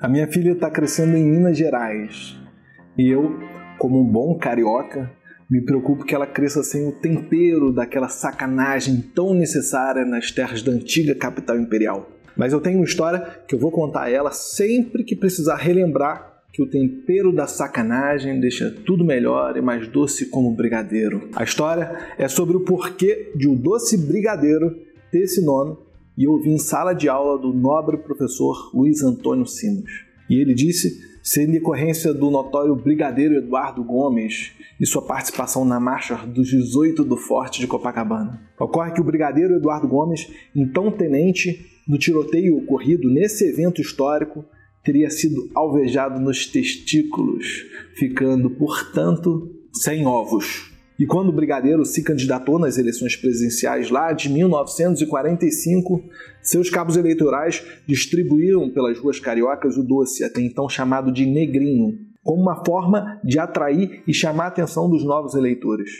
A minha filha está crescendo em Minas Gerais e eu, como um bom carioca, me preocupo que ela cresça sem o tempero daquela sacanagem tão necessária nas terras da antiga capital imperial. Mas eu tenho uma história que eu vou contar a ela sempre que precisar relembrar que o tempero da sacanagem deixa tudo melhor e mais doce como brigadeiro. A história é sobre o porquê de o doce brigadeiro ter esse nome e eu vi em sala de aula do nobre professor Luiz Antônio Sinos. E ele disse ser em decorrência do notório brigadeiro Eduardo Gomes e sua participação na marcha dos 18 do Forte de Copacabana. Ocorre que o brigadeiro Eduardo Gomes, então tenente, no tiroteio ocorrido nesse evento histórico, teria sido alvejado nos testículos, ficando, portanto, sem ovos. E quando o Brigadeiro se candidatou nas eleições presidenciais lá de 1945, seus cabos eleitorais distribuíram pelas ruas cariocas o doce, até então chamado de negrinho, como uma forma de atrair e chamar a atenção dos novos eleitores.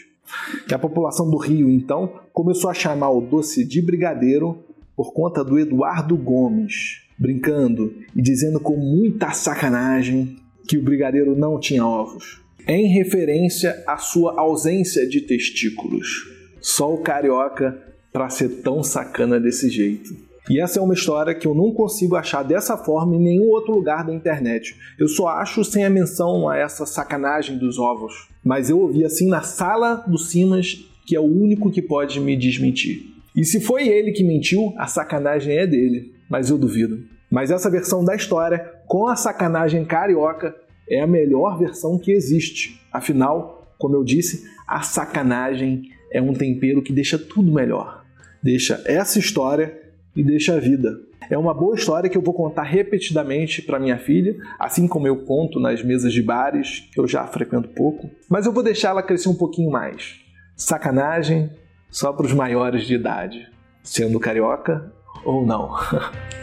E a população do Rio, então, começou a chamar o doce de brigadeiro por conta do Eduardo Gomes, brincando e dizendo com muita sacanagem que o brigadeiro não tinha ovos, em referência à sua ausência de testículos. Só o carioca para ser tão sacana desse jeito. E essa é uma história que eu não consigo achar dessa forma em nenhum outro lugar da internet. Eu só acho sem a menção a essa sacanagem dos ovos. Mas eu ouvi assim na sala do Simas, que é o único que pode me desmentir. E se foi ele que mentiu, a sacanagem é dele mas eu duvido. Mas essa versão da história, com a sacanagem carioca, é a melhor versão que existe. Afinal, como eu disse, a sacanagem é um tempero que deixa tudo melhor. Deixa essa história e deixa a vida. É uma boa história que eu vou contar repetidamente para minha filha, assim como eu conto nas mesas de bares, que eu já frequento pouco, mas eu vou deixar ela crescer um pouquinho mais. Sacanagem só para os maiores de idade. Sendo carioca, ou não.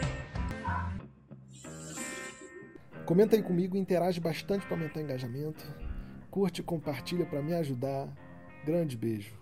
Comenta aí comigo, interage bastante para aumentar o engajamento. Curte e compartilha para me ajudar. Grande beijo.